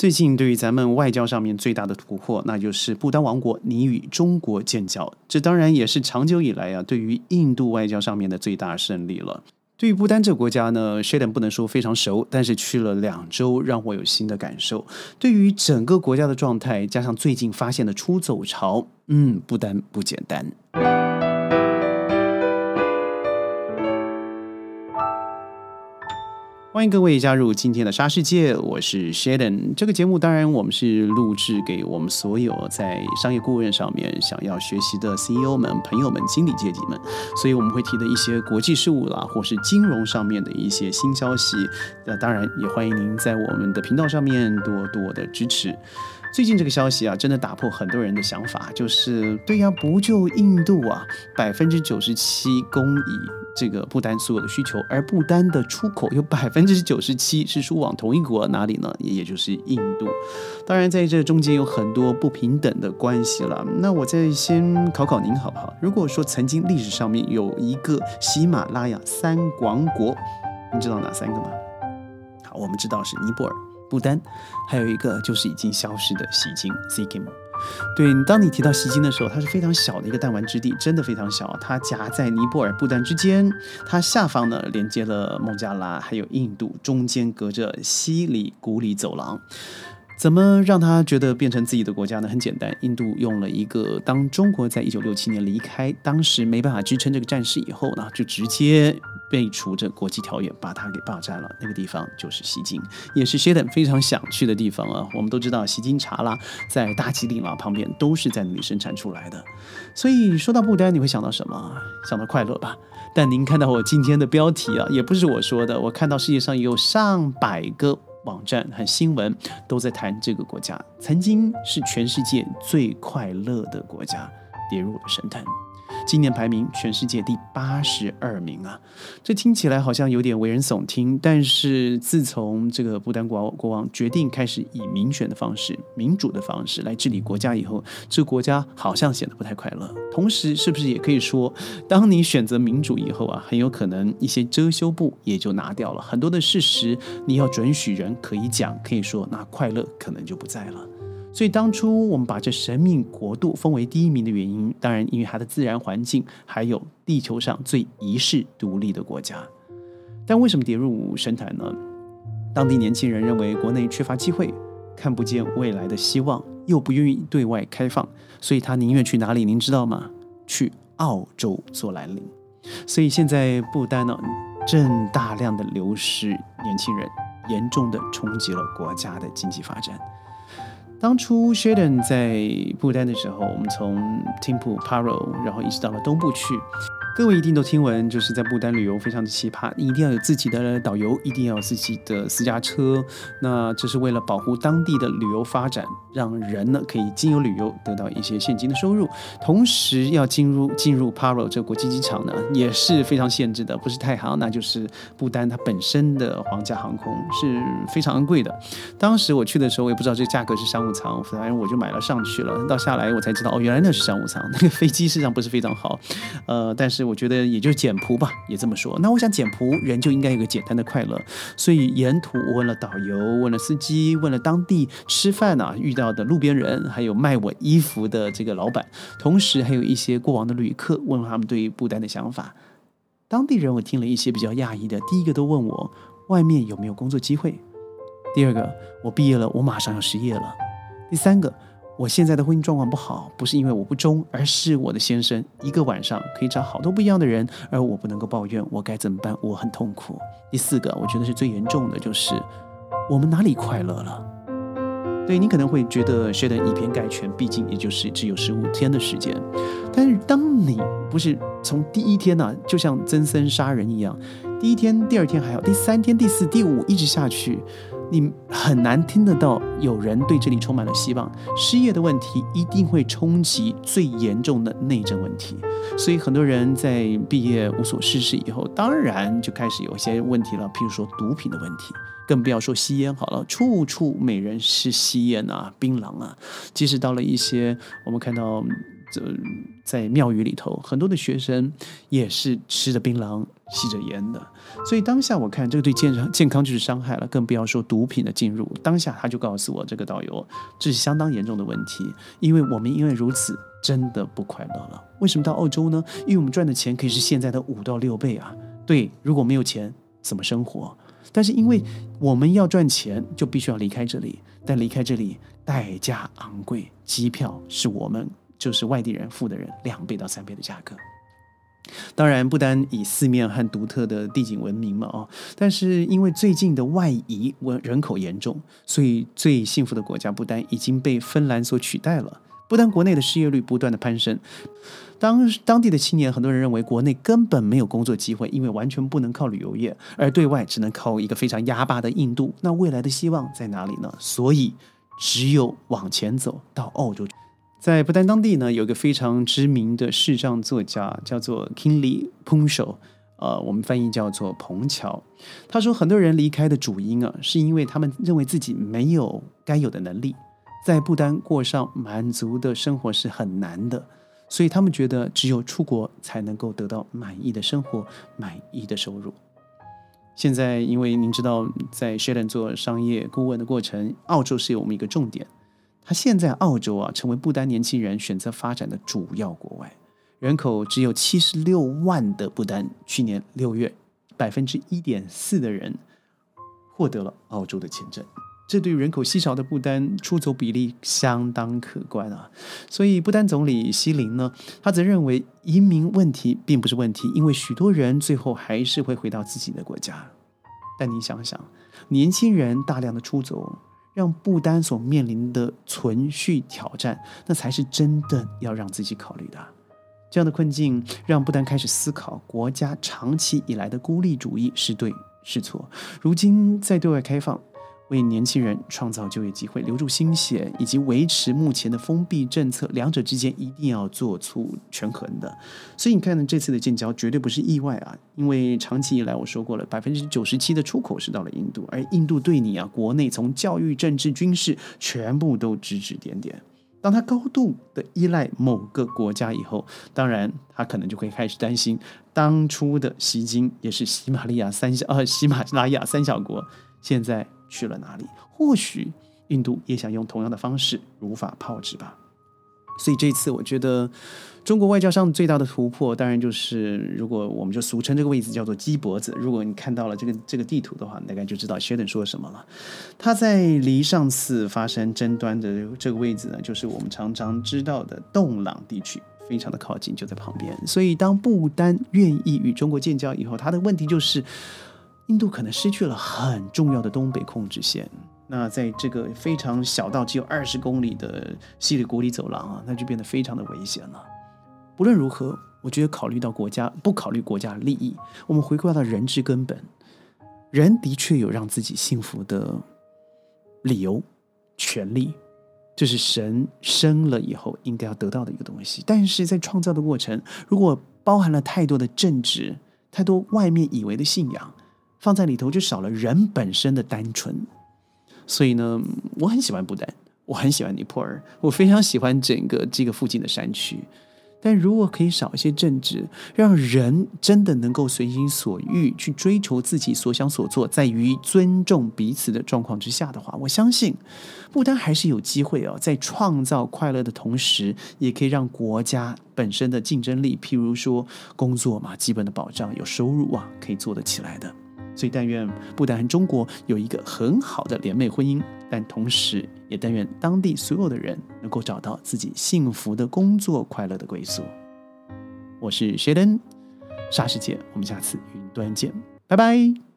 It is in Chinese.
最近对于咱们外交上面最大的突破，那就是不丹王国拟与中国建交，这当然也是长久以来啊对于印度外交上面的最大胜利了。对于不丹这个国家呢，Sheldon 不能说非常熟，但是去了两周，让我有新的感受。对于整个国家的状态，加上最近发现的出走潮，嗯，不丹不简单。欢迎各位加入今天的沙世界，我是 Sheldon。这个节目当然我们是录制给我们所有在商业顾问上面想要学习的 CEO 们、朋友们、经理阶级们，所以我们会提的一些国际事务啦，或是金融上面的一些新消息。那当然也欢迎您在我们的频道上面多多的支持。最近这个消息啊，真的打破很多人的想法，就是对呀，不就印度啊，百分之九十七公以这个不丹所有的需求，而不丹的出口有 百分之九十七是输往同一国哪里呢？也就是印度。当然，在这中间有很多不平等的关系了。那我再先考考您好不好？如果说曾经历史上面有一个喜马拉雅三王国，你知道哪三个吗？好，我们知道是尼泊尔。不丹，还有一个就是已经消失的西京 （Sikkim）。对，当你提到锡金的时候，它是非常小的一个弹丸之地，真的非常小。它夹在尼泊尔、不丹之间，它下方呢连接了孟加拉还有印度，中间隔着西里古里走廊。怎么让他觉得变成自己的国家呢？很简单，印度用了一个，当中国在一九六七年离开，当时没办法支撑这个战事以后呢，就直接废除这国际条约，把它给霸占了。那个地方就是西京，也是 Sheldon 非常想去的地方啊。我们都知道，西京茶啦，在大吉岭啊旁边都是在那里生产出来的。所以说到不丹，你会想到什么？想到快乐吧。但您看到我今天的标题啊，也不是我说的，我看到世界上有上百个。网站和新闻都在谈这个国家曾经是全世界最快乐的国家，跌入了神坛。今年排名全世界第八十二名啊，这听起来好像有点为人耸听。但是自从这个不丹国国王决定开始以民选的方式、民主的方式来治理国家以后，这个国家好像显得不太快乐。同时，是不是也可以说，当你选择民主以后啊，很有可能一些遮羞布也就拿掉了，很多的事实你要准许人可以讲，可以说，那快乐可能就不在了。所以当初我们把这神秘国度封为第一名的原因，当然因为它的自然环境，还有地球上最遗世独立的国家。但为什么跌入神坛呢？当地年轻人认为国内缺乏机会，看不见未来的希望，又不愿意对外开放，所以他宁愿去哪里？您知道吗？去澳洲做蓝领。所以现在不丹呢，正大量的流失年轻人，严重的冲击了国家的经济发展。当初 Sheldon 在布丹的时候，我们从 Timpu Paro，然后一直到了东部去。各位一定都听闻，就是在不丹旅游非常的奇葩，你一定要有自己的导游，一定要有自己的私家车。那这是为了保护当地的旅游发展，让人呢可以经由旅游得到一些现金的收入。同时要进入进入 Paro 这国际机场呢，也是非常限制的，不是太好，那就是不丹它本身的皇家航空是非常昂贵的。当时我去的时候，我也不知道这个价格是商务舱，反正我就买了上去了。到下来我才知道，哦，原来那是商务舱，那个飞机实际上不是非常好，呃，但是。我觉得也就简朴吧，也这么说。那我想简朴人就应该有个简单的快乐，所以沿途我问了导游，问了司机，问了当地吃饭啊遇到的路边人，还有卖我衣服的这个老板，同时还有一些过往的旅客，问了他们对于不丹的想法。当地人我听了一些比较讶异的，第一个都问我外面有没有工作机会，第二个我毕业了，我马上要失业了，第三个。我现在的婚姻状况不好，不是因为我不忠，而是我的先生一个晚上可以找好多不一样的人，而我不能够抱怨，我该怎么办？我很痛苦。第四个，我觉得是最严重的，就是我们哪里快乐了？对你可能会觉得学得以偏概全，毕竟也就是只有十五天的时间。但是当你不是从第一天呢，就像曾森杀人一样，第一天、第二天还好，第三天、第四、第五一直下去。你很难听得到有人对这里充满了希望。失业的问题一定会冲击最严重的内政问题，所以很多人在毕业无所事事以后，当然就开始有一些问题了，譬如说毒品的问题，更不要说吸烟好了，处处美人是吸烟啊，槟榔啊。即使到了一些我们看到在庙宇里头，很多的学生也是吃着槟榔。吸着烟的。所以当下我看这个对健康健康就是伤害了，更不要说毒品的进入。当下他就告诉我，这个导游这是相当严重的问题，因为我们因为如此真的不快乐了。为什么到澳洲呢？因为我们赚的钱可以是现在的五到六倍啊。对，如果没有钱怎么生活？但是因为我们要赚钱，就必须要离开这里。但离开这里代价昂贵，机票是我们就是外地人付的人两倍到三倍的价格。当然，不单以四面和独特的地景闻名嘛，哦，但是因为最近的外移，人人口严重，所以最幸福的国家不丹已经被芬兰所取代了。不丹国内的失业率不断的攀升。当当地的青年，很多人认为国内根本没有工作机会，因为完全不能靠旅游业，而对外只能靠一个非常压霸的印度。那未来的希望在哪里呢？所以只有往前走到澳洲。在不丹当地呢，有个非常知名的视障作家，叫做 Kingly Puncho，呃，我们翻译叫做彭乔。他说，很多人离开的主因啊，是因为他们认为自己没有该有的能力，在不丹过上满足的生活是很难的。所以他们觉得只有出国才能够得到满意的生活、满意的收入。现在，因为您知道，在 Sheldon 做商业顾问的过程，澳洲是有我们一个重点。他现在澳洲啊，成为不丹年轻人选择发展的主要国外，人口只有七十六万的不丹，去年六月，百分之一点四的人获得了澳洲的签证。这对人口稀少的不丹出走比例相当可观啊，所以不丹总理希林呢，他则认为移民问题并不是问题，因为许多人最后还是会回到自己的国家。但你想想，年轻人大量的出走，让不丹所面临的存续挑战，那才是真的要让自己考虑的。这样的困境让不丹开始思考国家长期以来的孤立主义是对是错。如今在对外开放。为年轻人创造就业机会，留住心血，以及维持目前的封闭政策，两者之间一定要做出权衡的。所以你看呢，这次的建交绝对不是意外啊，因为长期以来我说过了，百分之九十七的出口是到了印度，而印度对你啊，国内从教育、政治、军事全部都指指点点。当他高度的依赖某个国家以后，当然他可能就会开始担心，当初的西金也是喜马拉雅三小呃喜马拉雅三小国，现在。去了哪里？或许印度也想用同样的方式如法炮制吧。所以这次我觉得中国外交上最大的突破，当然就是如果我们就俗称这个位置叫做“鸡脖子”。如果你看到了这个这个地图的话，大概就知道 Sheldon 说什么了。他在离上次发生争端的这个位置呢，就是我们常常知道的洞朗地区，非常的靠近，就在旁边。所以当不丹愿意与中国建交以后，他的问题就是。印度可能失去了很重要的东北控制线，那在这个非常小到只有二十公里的西里古里走廊啊，那就变得非常的危险了。不论如何，我觉得考虑到国家不考虑国家利益，我们回归到人之根本，人的确有让自己幸福的理由、权利，这是神生了以后应该要得到的一个东西。但是在创造的过程，如果包含了太多的政治、太多外面以为的信仰。放在里头就少了人本身的单纯，所以呢，我很喜欢不丹，我很喜欢尼泊尔，我非常喜欢整个这个附近的山区。但如果可以少一些政治，让人真的能够随心所欲去追求自己所想所做，在于尊重彼此的状况之下的话，我相信不丹还是有机会哦，在创造快乐的同时，也可以让国家本身的竞争力，譬如说工作嘛，基本的保障有收入啊，可以做得起来的。所以，但愿不但中国有一个很好的联袂婚姻，但同时也但愿当地所有的人能够找到自己幸福的工作、快乐的归宿。我是 Sheldon，沙世界，我们下次云端见，拜拜。